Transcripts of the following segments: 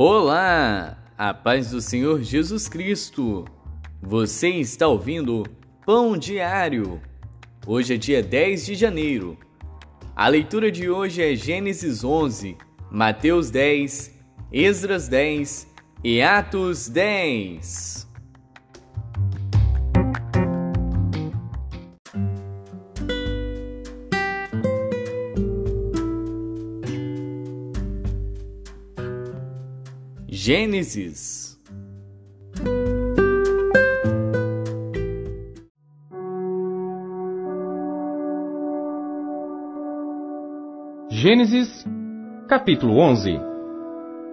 Olá, a paz do Senhor Jesus Cristo. Você está ouvindo Pão Diário. Hoje é dia 10 de janeiro. A leitura de hoje é Gênesis 11, Mateus 10, Esdras 10 e Atos 10. Gênesis Gênesis, capítulo 11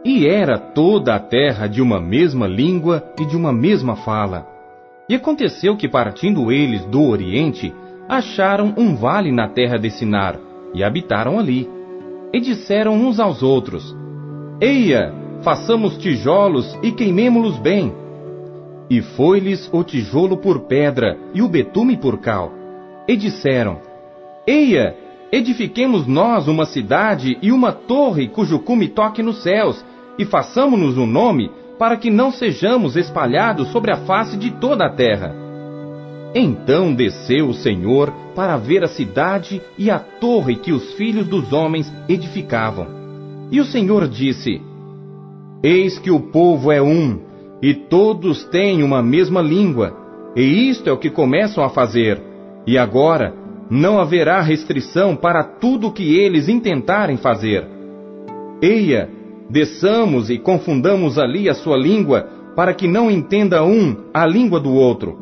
E era toda a terra de uma mesma língua e de uma mesma fala. E aconteceu que, partindo eles do Oriente, acharam um vale na terra de Sinar, e habitaram ali. E disseram uns aos outros: Eia, façamos tijolos e queimemo-los bem. E foi-lhes o tijolo por pedra e o betume por cal. E disseram: Eia, edifiquemos nós uma cidade e uma torre cujo cume toque nos céus, e façamo-nos um nome, para que não sejamos espalhados sobre a face de toda a terra. Então desceu o Senhor para ver a cidade e a torre que os filhos dos homens edificavam. E o Senhor disse: Eis que o povo é um, e todos têm uma mesma língua, e isto é o que começam a fazer. E agora não haverá restrição para tudo o que eles intentarem fazer. Eia, desçamos e confundamos ali a sua língua, para que não entenda um a língua do outro.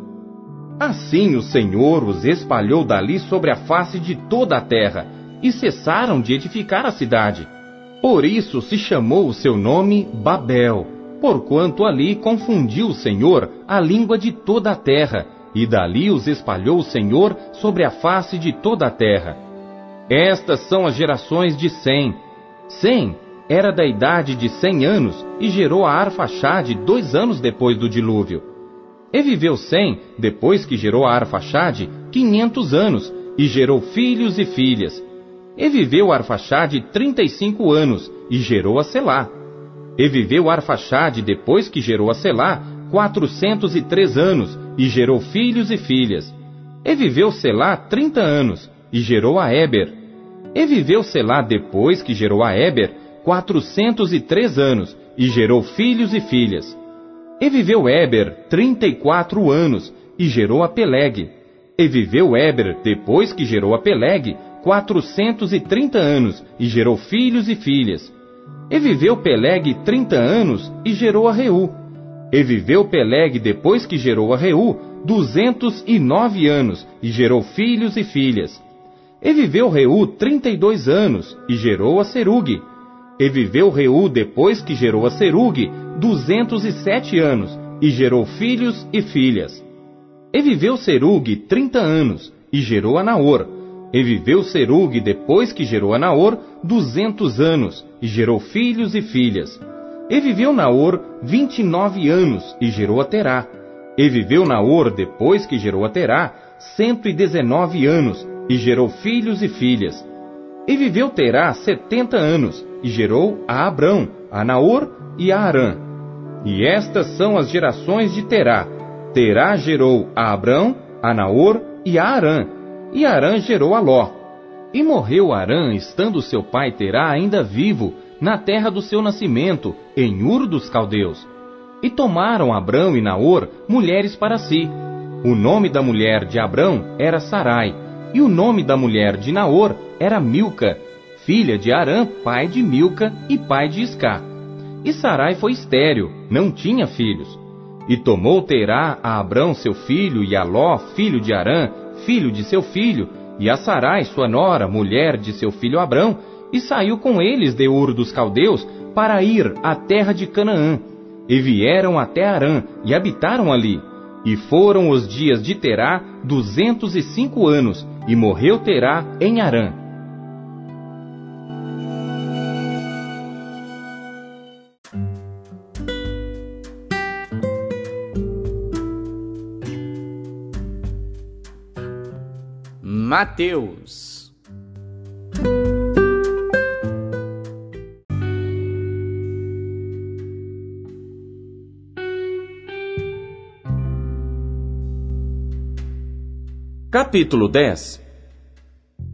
Assim o Senhor os espalhou dali sobre a face de toda a terra, e cessaram de edificar a cidade. Por isso se chamou o seu nome Babel, porquanto ali confundiu o Senhor a língua de toda a terra, e dali os espalhou o Senhor sobre a face de toda a terra. Estas são as gerações de Sem. Sem era da idade de cem anos e gerou a Arfaxade dois anos depois do dilúvio. E viveu Sem, depois que gerou a Arfaxade, quinhentos anos, e gerou filhos e filhas. E viveu Arfaxade trinta e cinco anos, e gerou a Selá. E viveu Arfaxade, depois que gerou a Selá, quatrocentos e três anos, e gerou filhos e filhas. E viveu Selá trinta anos, e gerou a Eber. E viveu Selá, depois que gerou a Eber, quatrocentos e três anos, e gerou filhos e filhas. E viveu Eber trinta e quatro anos, e gerou a Peleg. E viveu Eber, depois que gerou a Peleg, quatrocentos e trinta anos, e gerou filhos e filhas. E viveu Peleg trinta anos, e gerou a Reu. E viveu Peleg, depois que gerou a Reu, duzentos e nove anos, e gerou filhos e filhas. E viveu Reu trinta e dois anos, e gerou a Serug. E viveu Reu, depois que gerou a Serug, duzentos e sete anos, e gerou filhos e filhas. E viveu Serug trinta anos, e gerou a Naor. E viveu Serug, depois que gerou a Naor, duzentos anos, e gerou filhos e filhas. E viveu Naor vinte e nove anos, e gerou a Terá. E viveu Naor, depois que gerou a Terá, cento e dezenove anos, e gerou filhos e filhas. E viveu Terá setenta anos, e gerou a Abrão, a Naor e a Arã. E estas são as gerações de Terá. Terá gerou a Abrão, a Naor e a Arã. E Arã gerou a Ló. E morreu Arã, estando seu pai Terá ainda vivo, na terra do seu nascimento, em Ur dos Caldeus. E tomaram Abrão e Naor mulheres para si. O nome da mulher de Abrão era Sarai, e o nome da mulher de Naor era Milca, filha de Arã, pai de Milca e pai de Isca. E Sarai foi estéril, não tinha filhos. E tomou Terá a Abrão seu filho e a Ló, filho de Arã, filho de seu filho, e a Sarai, sua nora, mulher de seu filho Abrão, e saiu com eles de Ur dos Caldeus para ir à terra de Canaã. E vieram até Arã e habitaram ali. E foram os dias de Terá duzentos e cinco anos, e morreu Terá em Arã. Mateus. Capítulo 10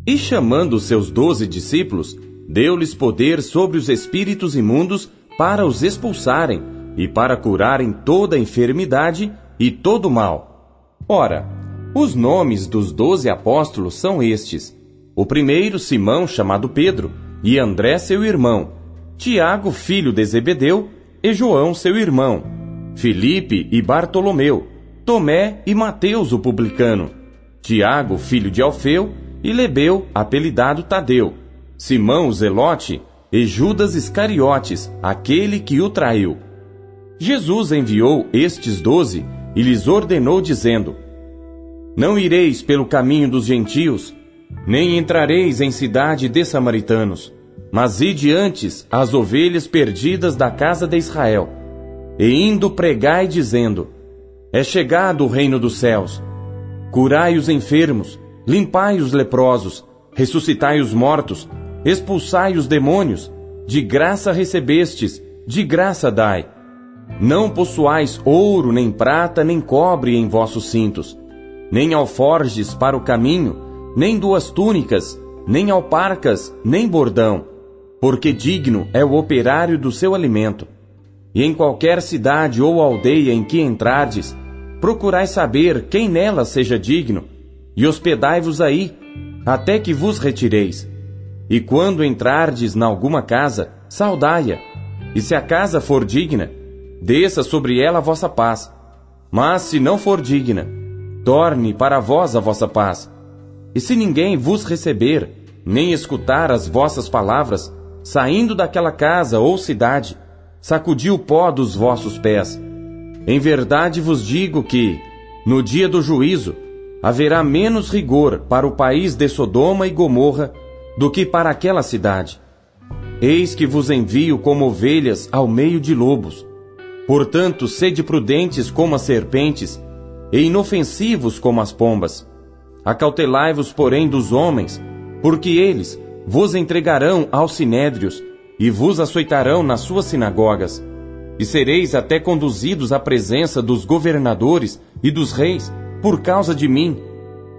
E chamando seus doze discípulos, deu-lhes poder sobre os espíritos imundos para os expulsarem e para curarem toda enfermidade e todo mal. Ora, os nomes dos doze apóstolos são estes: o primeiro, Simão, chamado Pedro, e André, seu irmão, Tiago, filho de Zebedeu, e João, seu irmão, Filipe e Bartolomeu, Tomé e Mateus, o publicano, Tiago, filho de Alfeu, e Lebeu, apelidado Tadeu, Simão o Zelote e Judas Iscariotes, aquele que o traiu. Jesus enviou estes doze e lhes ordenou, dizendo: Não ireis pelo caminho dos gentios, nem entrareis em cidade de samaritanos, mas ide antes as ovelhas perdidas da casa de Israel, e indo pregai dizendo: É chegado o reino dos céus. Curai os enfermos, limpai os leprosos, ressuscitai os mortos, expulsai os demônios, de graça recebestes, de graça dai. Não possuais ouro, nem prata, nem cobre em vossos cintos, nem alforges para o caminho, nem duas túnicas, nem alparcas, nem bordão, porque digno é o operário do seu alimento. E em qualquer cidade ou aldeia em que entrardes, procurai saber quem nela seja digno, e hospedai-vos aí, até que vos retireis. E quando entrardes na alguma casa, saudai-a, e se a casa for digna, desça sobre ela a vossa paz. Mas se não for digna, torne para vós a vossa paz. E se ninguém vos receber, nem escutar as vossas palavras, saindo daquela casa ou cidade, sacudi o pó dos vossos pés em verdade vos digo que, no dia do juízo, haverá menos rigor para o país de Sodoma e Gomorra do que para aquela cidade. Eis que vos envio como ovelhas ao meio de lobos. Portanto, sede prudentes como as serpentes e inofensivos como as pombas. Acautelai-vos, porém, dos homens, porque eles vos entregarão aos sinédrios e vos açoitarão nas suas sinagogas e sereis até conduzidos à presença dos governadores e dos reis por causa de mim,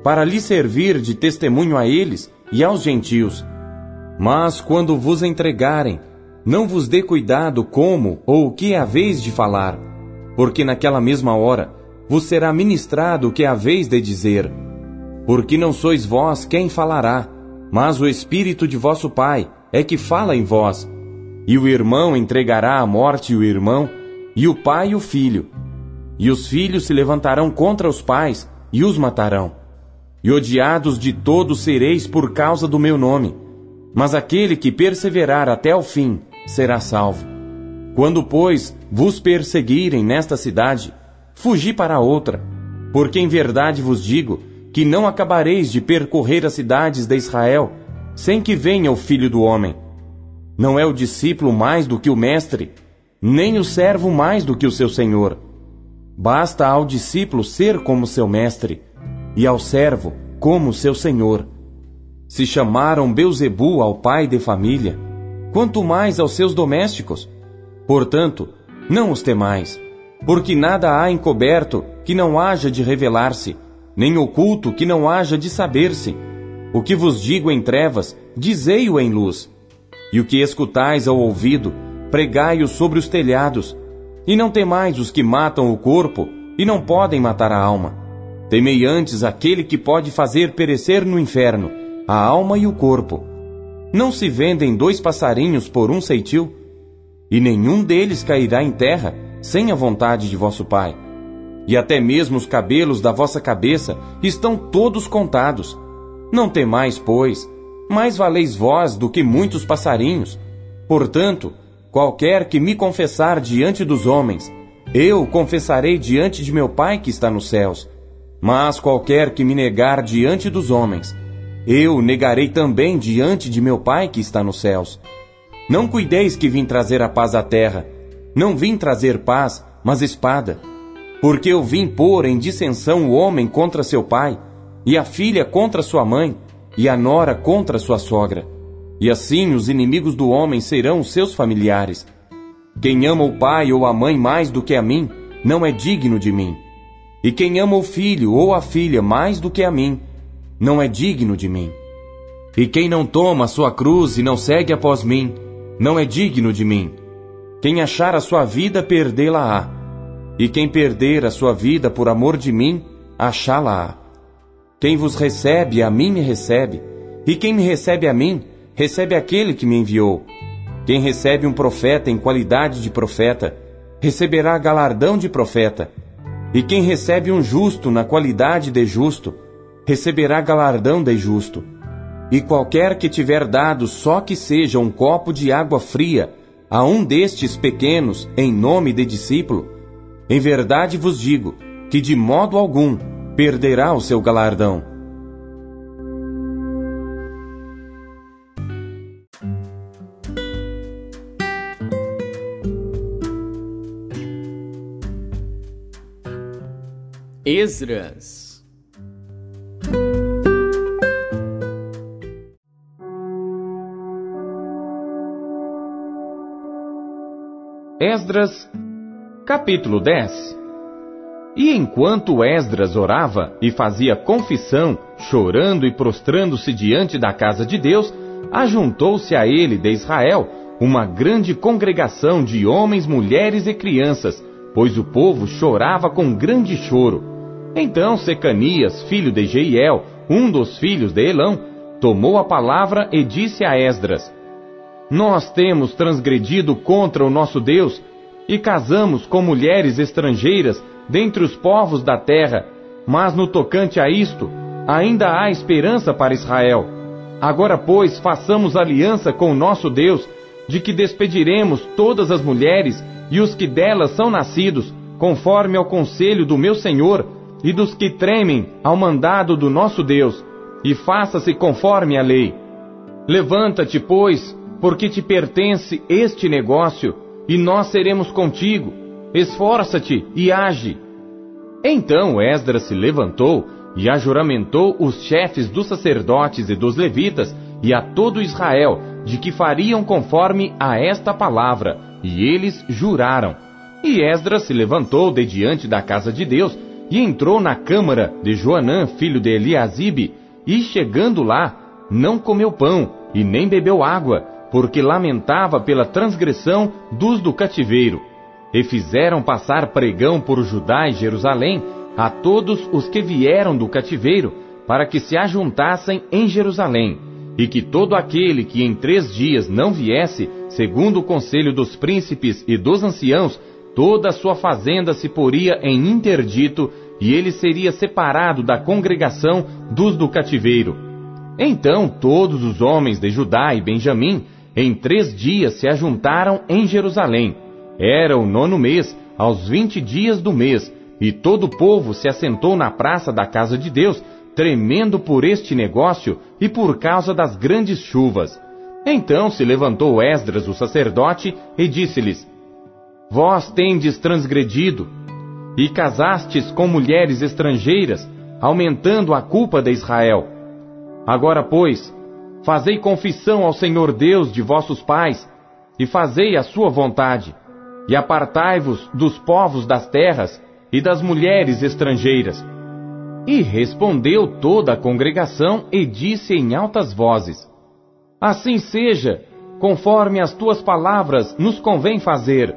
para lhe servir de testemunho a eles e aos gentios. Mas quando vos entregarem, não vos dê cuidado como ou o que haveis de falar, porque naquela mesma hora vos será ministrado o que haveis de dizer. Porque não sois vós quem falará, mas o Espírito de vosso Pai é que fala em vós. E o irmão entregará à morte o irmão, e o pai o filho. E os filhos se levantarão contra os pais, e os matarão. E odiados de todos sereis por causa do meu nome. Mas aquele que perseverar até o fim será salvo. Quando, pois, vos perseguirem nesta cidade, fugi para outra, porque em verdade vos digo que não acabareis de percorrer as cidades de Israel, sem que venha o Filho do Homem. Não é o discípulo mais do que o mestre, nem o servo mais do que o seu senhor. Basta ao discípulo ser como seu mestre, e ao servo como seu senhor. Se chamaram Beuzebu ao pai de família, quanto mais aos seus domésticos. Portanto, não os temais, porque nada há encoberto que não haja de revelar-se, nem oculto que não haja de saber-se. O que vos digo em trevas, dizei-o em luz e o que escutais ao ouvido, pregai-o sobre os telhados. E não temais os que matam o corpo e não podem matar a alma. Temei antes aquele que pode fazer perecer no inferno a alma e o corpo. Não se vendem dois passarinhos por um ceitil? E nenhum deles cairá em terra sem a vontade de vosso Pai. E até mesmo os cabelos da vossa cabeça estão todos contados. Não temais, pois, mais valeis vós do que muitos passarinhos. Portanto, qualquer que me confessar diante dos homens, eu confessarei diante de meu Pai que está nos céus. Mas qualquer que me negar diante dos homens, eu negarei também diante de meu Pai que está nos céus. Não cuideis que vim trazer a paz à terra. Não vim trazer paz, mas espada. Porque eu vim pôr em dissensão o homem contra seu pai, e a filha contra sua mãe, e a nora contra sua sogra. E assim os inimigos do homem serão seus familiares. Quem ama o pai ou a mãe mais do que a mim, não é digno de mim. E quem ama o filho ou a filha mais do que a mim, não é digno de mim. E quem não toma a sua cruz e não segue após mim, não é digno de mim. Quem achar a sua vida, perdê-la-á. E quem perder a sua vida por amor de mim, achá-la-á. Quem vos recebe, a mim me recebe. E quem me recebe a mim, recebe aquele que me enviou. Quem recebe um profeta em qualidade de profeta, receberá galardão de profeta. E quem recebe um justo na qualidade de justo, receberá galardão de justo. E qualquer que tiver dado só que seja um copo de água fria a um destes pequenos em nome de discípulo, em verdade vos digo que de modo algum perderá o seu galardão. Esdras Esdras, capítulo 10 E enquanto Esdras orava e fazia confissão, chorando e prostrando-se diante da casa de Deus, ajuntou-se a ele de Israel uma grande congregação de homens, mulheres e crianças, pois o povo chorava com grande choro. Então Secanias, filho de Jeiel, um dos filhos de Elão, tomou a palavra e disse a Esdras: Nós temos transgredido contra o nosso Deus e casamos com mulheres estrangeiras dentre os povos da terra, mas no tocante a isto, ainda há esperança para Israel. Agora, pois, façamos aliança com o nosso Deus, de que despediremos todas as mulheres e os que delas são nascidos, conforme ao conselho do meu Senhor e dos que tremem ao mandado do nosso Deus, e faça-se conforme a lei. Levanta-te, pois, porque te pertence este negócio, e nós seremos contigo. Esforça-te e age. Então Esdras se levantou e ajuramentou os chefes dos sacerdotes e dos levitas e a todo Israel de que fariam conforme a esta palavra, e eles juraram. E Esdras se levantou de diante da casa de Deus e entrou na câmara de Joanã, filho de Eliasibe, e chegando lá, não comeu pão e nem bebeu água, porque lamentava pela transgressão dos do cativeiro. E fizeram passar pregão por Judá e Jerusalém a todos os que vieram do cativeiro, para que se ajuntassem em Jerusalém, e que todo aquele que em três dias não viesse, segundo o conselho dos príncipes e dos anciãos, toda a sua fazenda se poria em interdito e ele seria separado da congregação dos do cativeiro. Então todos os homens de Judá e Benjamim, em três dias se ajuntaram em Jerusalém. Era o nono mês, aos vinte dias do mês, e todo o povo se assentou na praça da casa de Deus, tremendo por este negócio e por causa das grandes chuvas. Então se levantou Esdras, o sacerdote, e disse-lhes: Vós tendes transgredido, e casastes com mulheres estrangeiras, aumentando a culpa de Israel. Agora, pois, fazei confissão ao Senhor Deus de vossos pais, e fazei a sua vontade, e apartai-vos dos povos das terras e das mulheres estrangeiras. E respondeu toda a congregação e disse em altas vozes: Assim seja, conforme as tuas palavras nos convém fazer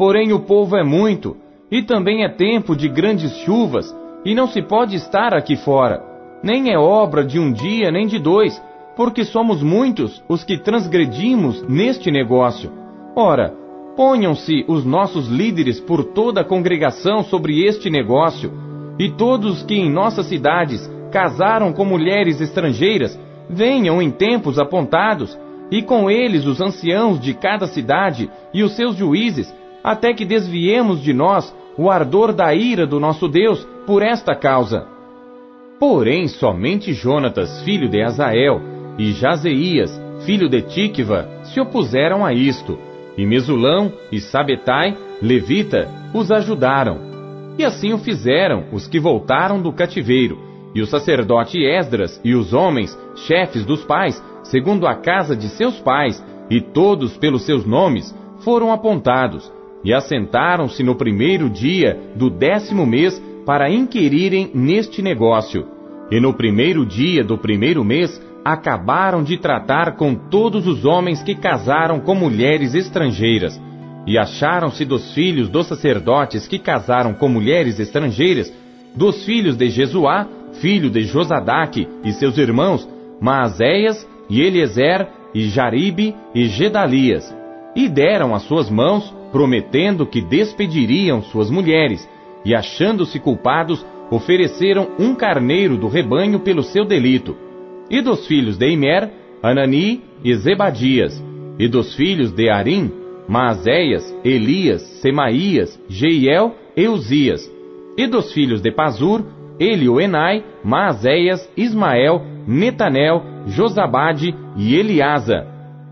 Porém, o povo é muito, e também é tempo de grandes chuvas, e não se pode estar aqui fora. Nem é obra de um dia nem de dois, porque somos muitos os que transgredimos neste negócio. Ora, ponham-se os nossos líderes por toda a congregação sobre este negócio, e todos que em nossas cidades casaram com mulheres estrangeiras, venham em tempos apontados, e com eles os anciãos de cada cidade e os seus juízes, até que desviemos de nós o ardor da ira do nosso Deus por esta causa. Porém, somente Jonatas, filho de Azael, e Jazeias, filho de Tikva, se opuseram a isto, e Mesulão e Sabetai, levita, os ajudaram. E assim o fizeram os que voltaram do cativeiro, e o sacerdote Esdras e os homens, chefes dos pais, segundo a casa de seus pais, e todos pelos seus nomes, foram apontados, e assentaram-se no primeiro dia do décimo mês para inquirirem neste negócio. E no primeiro dia do primeiro mês, acabaram de tratar com todos os homens que casaram com mulheres estrangeiras. E acharam-se dos filhos dos sacerdotes que casaram com mulheres estrangeiras, dos filhos de Jesuá, filho de Josadaque, e seus irmãos, Maazéias, e Eliezer, e Jaribe, e Gedalias. E deram as suas mãos, prometendo que despediriam suas mulheres, e achando-se culpados, ofereceram um carneiro do rebanho pelo seu delito. E dos filhos de Imer, Anani e Zebadias. E dos filhos de Arim, Maazéias, Elias, Semaías, Jeiel e Uzias. E dos filhos de Pazur, Elioenai, Maazéias, Ismael, Netanel, Josabade e Eliasa.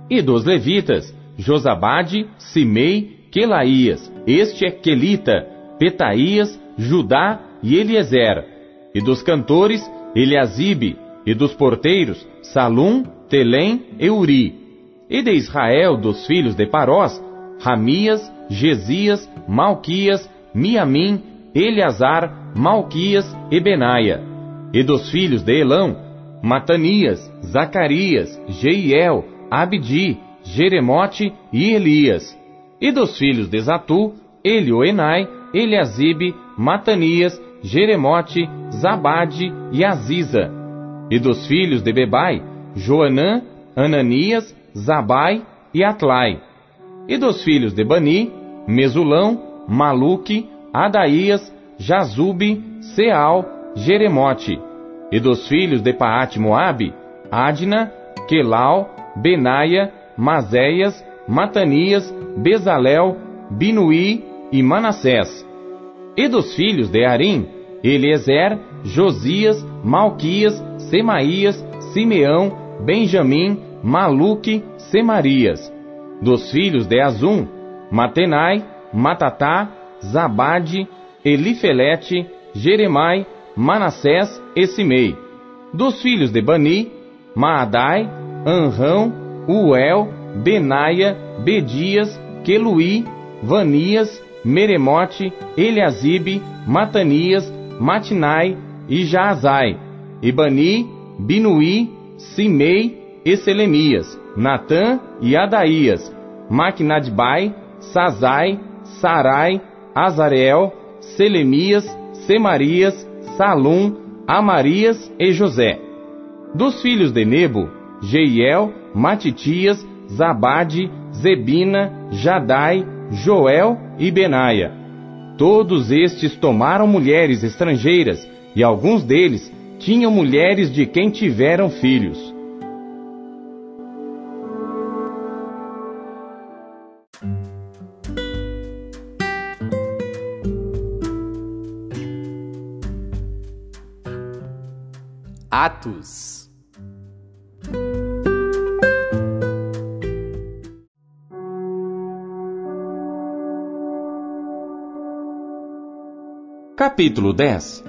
E dos levitas, Josabade, Simei, Quelaías, este é Quelita, Petaías, Judá e Eliezer. E dos cantores, Eliasibe, e dos porteiros, Salum, Telém e Uri. E de Israel, dos filhos de Parós, Ramias, Gesias, Malquias, Miamim, Eleazar, Malquias e Benaia. E dos filhos de Elão, Matanias, Zacarias, Jeiel, Abdi, Jeremote e Elias. E dos filhos de Zatu, Elioenai, Eliasibe, Matanias, Jeremote, Zabade e Aziza. E dos filhos de Bebai, Joanã, Ananias, Zabai e Atlai. E dos filhos de Bani, Mesulão, Maluque, Adaías, Jazube, Seal, Jeremote. E dos filhos de Paate Moabe, Adna, Quelau, Benaia, Mazéias, Matanias, Bezalel, Binuí e Manassés. E dos filhos de Arim, Eliezer, Josias, Malquias, Semaías, Simeão, Benjamim, Maluque, Semarias. Dos filhos de Azum, Matenai, Matatá, Zabade, Elifelete, Jeremai, Manassés e Simei. Dos filhos de Bani, Maadai, Anrão, Uel, Benaia, Bedias, Queluí, Vanias, Meremote, Eliasibe, Matanias, Matinai e Jaazai, e Bani, Binuí, Simei e Selemias, Natã e Adaías, Maquinadbai, Sazai, Sarai, Azareel, Selemias, Semarias, Salum, Amarias e José. Dos filhos de Nebo, Jeiel, Matitias, Zabade, Zebina, Jadai, Joel e Benaia. Todos estes tomaram mulheres estrangeiras, e alguns deles tinham mulheres de quem tiveram filhos. Atos Capítulo 10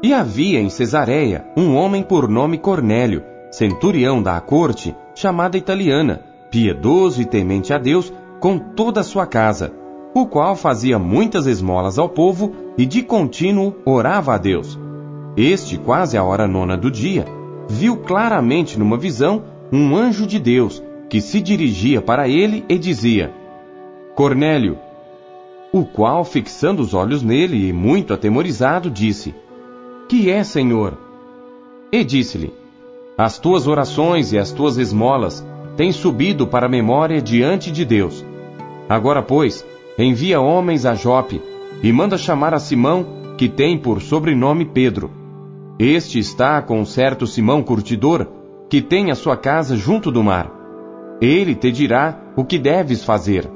E havia em Cesareia um homem por nome Cornélio, centurião da corte, chamada italiana, piedoso e temente a Deus com toda a sua casa, o qual fazia muitas esmolas ao povo e de contínuo orava a Deus. Este, quase à hora nona do dia, viu claramente numa visão um anjo de Deus que se dirigia para ele e dizia: Cornélio, o qual, fixando os olhos nele e muito atemorizado, disse: Que é, Senhor? E disse-lhe: As tuas orações e as tuas esmolas têm subido para a memória diante de Deus. Agora, pois, envia homens a Jope e manda chamar a Simão, que tem por sobrenome Pedro. Este está com certo Simão curtidor, que tem a sua casa junto do mar. Ele te dirá o que deves fazer.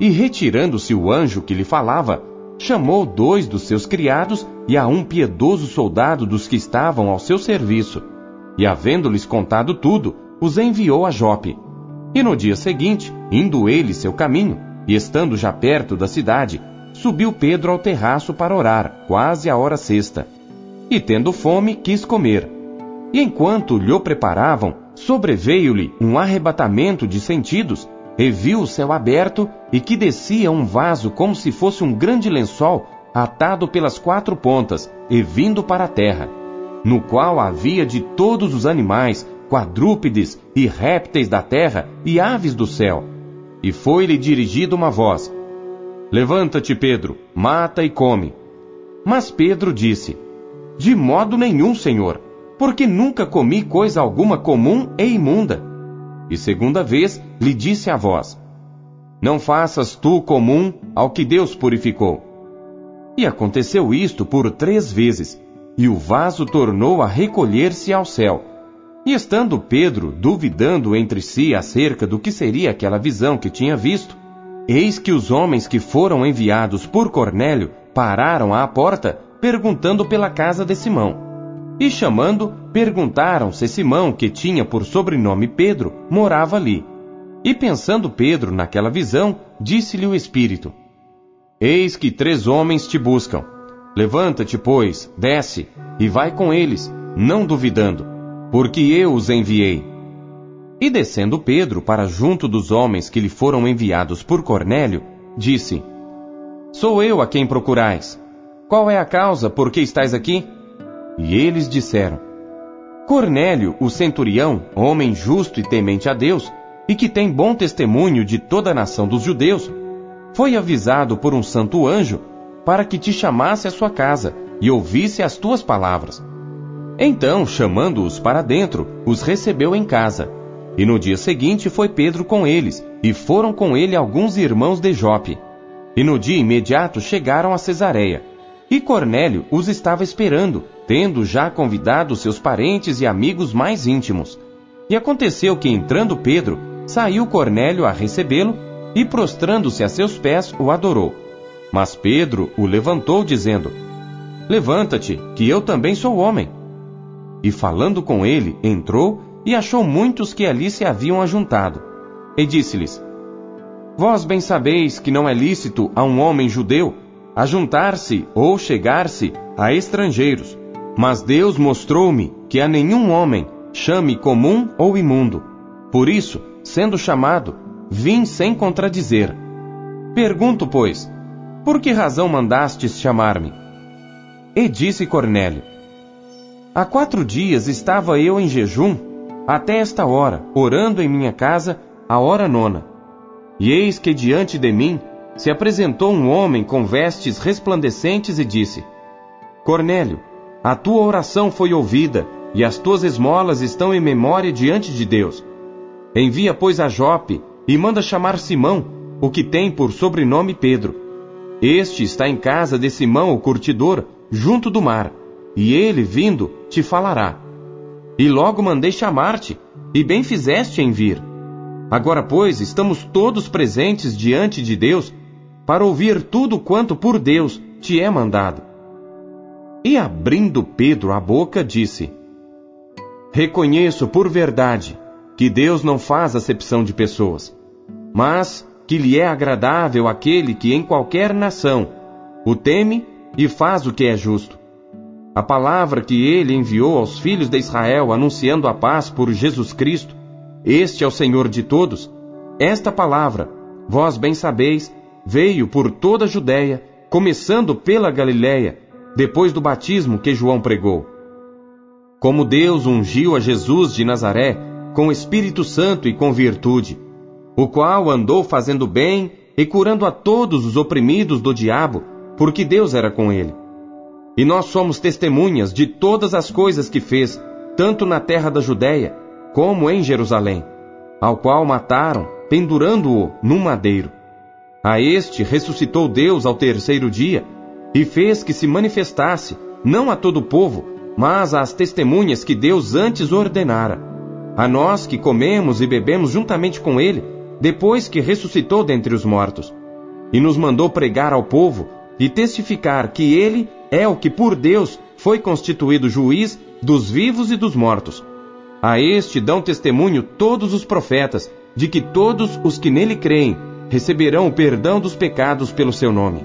E retirando-se o anjo que lhe falava, chamou dois dos seus criados e a um piedoso soldado dos que estavam ao seu serviço. E havendo-lhes contado tudo, os enviou a Jope. E no dia seguinte, indo ele seu caminho, e estando já perto da cidade, subiu Pedro ao terraço para orar, quase a hora sexta. E tendo fome, quis comer. E enquanto lhe preparavam, sobreveio-lhe um arrebatamento de sentidos, e viu o céu aberto e que descia um vaso como se fosse um grande lençol atado pelas quatro pontas e vindo para a terra. no qual havia de todos os animais, quadrúpedes e répteis da terra e aves do céu. E foi-lhe dirigida uma voz: Levanta-te, Pedro, mata e come. Mas Pedro disse: De modo nenhum, Senhor, porque nunca comi coisa alguma comum e imunda. E segunda vez lhe disse a voz: Não faças tu comum ao que Deus purificou. E aconteceu isto por três vezes, e o vaso tornou a recolher-se ao céu. E estando Pedro duvidando entre si acerca do que seria aquela visão que tinha visto, eis que os homens que foram enviados por Cornélio pararam à porta, perguntando pela casa de Simão. E chamando, perguntaram se Simão, que tinha por sobrenome Pedro, morava ali. E pensando Pedro naquela visão, disse-lhe o Espírito: Eis que três homens te buscam. Levanta-te, pois, desce, e vai com eles, não duvidando, porque eu os enviei. E descendo Pedro para junto dos homens que lhe foram enviados por Cornélio, disse: Sou eu a quem procurais. Qual é a causa por que estais aqui? E eles disseram: Cornélio, o centurião, homem justo e temente a Deus, e que tem bom testemunho de toda a nação dos judeus, foi avisado por um santo anjo para que te chamasse à sua casa e ouvisse as tuas palavras. Então, chamando-os para dentro, os recebeu em casa. E no dia seguinte foi Pedro com eles, e foram com ele alguns irmãos de Jope. E no dia imediato chegaram a Cesareia. E Cornélio os estava esperando, tendo já convidado seus parentes e amigos mais íntimos. E aconteceu que, entrando Pedro, saiu Cornélio a recebê-lo e, prostrando-se a seus pés, o adorou. Mas Pedro o levantou, dizendo: Levanta-te, que eu também sou homem. E falando com ele, entrou e achou muitos que ali se haviam ajuntado. E disse-lhes: Vós bem sabeis que não é lícito a um homem judeu ajuntar-se ou chegar-se a estrangeiros, mas Deus mostrou-me que a nenhum homem chame comum ou imundo. Por isso, sendo chamado, vim sem contradizer. Pergunto, pois, por que razão mandastes chamar-me? E disse Cornélio: Há quatro dias estava eu em jejum, até esta hora, orando em minha casa, a hora nona. E eis que diante de mim se apresentou um homem com vestes resplandecentes e disse: Cornélio, a tua oração foi ouvida, e as tuas esmolas estão em memória diante de Deus. Envia, pois, a Jope e manda chamar Simão, o que tem por sobrenome Pedro. Este está em casa de Simão, o curtidor, junto do mar, e ele, vindo, te falará. E logo mandei chamar-te, e bem fizeste em vir. Agora, pois, estamos todos presentes diante de Deus para ouvir tudo quanto por Deus te é mandado. E abrindo Pedro a boca, disse: Reconheço por verdade que Deus não faz acepção de pessoas, mas que lhe é agradável aquele que em qualquer nação o teme e faz o que é justo. A palavra que ele enviou aos filhos de Israel anunciando a paz por Jesus Cristo, este é o Senhor de todos, esta palavra, vós bem sabeis, veio por toda a Judéia, começando pela Galiléia, depois do batismo que João pregou. Como Deus ungiu a Jesus de Nazaré com Espírito Santo e com virtude, o qual andou fazendo bem e curando a todos os oprimidos do diabo, porque Deus era com ele. E nós somos testemunhas de todas as coisas que fez, tanto na terra da Judéia como em Jerusalém, ao qual mataram, pendurando-o num madeiro. A este ressuscitou Deus ao terceiro dia e fez que se manifestasse, não a todo o povo, mas às testemunhas que Deus antes ordenara. A nós que comemos e bebemos juntamente com ele, depois que ressuscitou dentre os mortos. E nos mandou pregar ao povo e testificar que ele é o que por Deus foi constituído juiz dos vivos e dos mortos. A este dão testemunho todos os profetas, de que todos os que nele creem receberão o perdão dos pecados pelo seu nome.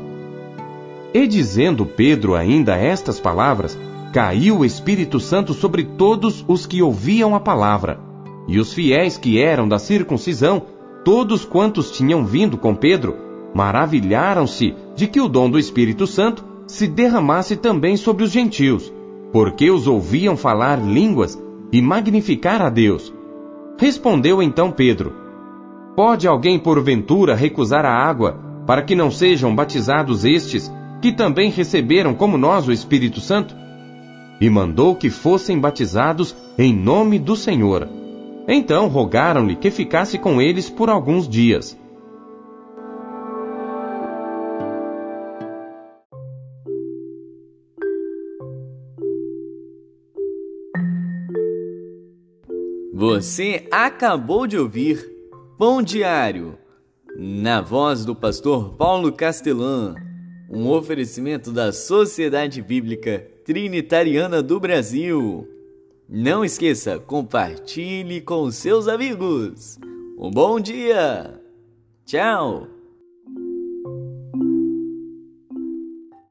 E dizendo Pedro ainda estas palavras, caiu o Espírito Santo sobre todos os que ouviam a palavra. E os fiéis que eram da circuncisão, todos quantos tinham vindo com Pedro, maravilharam-se de que o dom do Espírito Santo se derramasse também sobre os gentios, porque os ouviam falar línguas e magnificar a Deus. Respondeu então Pedro: Pode alguém porventura recusar a água para que não sejam batizados estes, que também receberam como nós o Espírito Santo? E mandou que fossem batizados em nome do Senhor. Então rogaram-lhe que ficasse com eles por alguns dias. Você acabou de ouvir Pão Diário, na voz do pastor Paulo Castelã, um oferecimento da Sociedade Bíblica Trinitariana do Brasil. Não esqueça, compartilhe com seus amigos. Um bom dia! Tchau!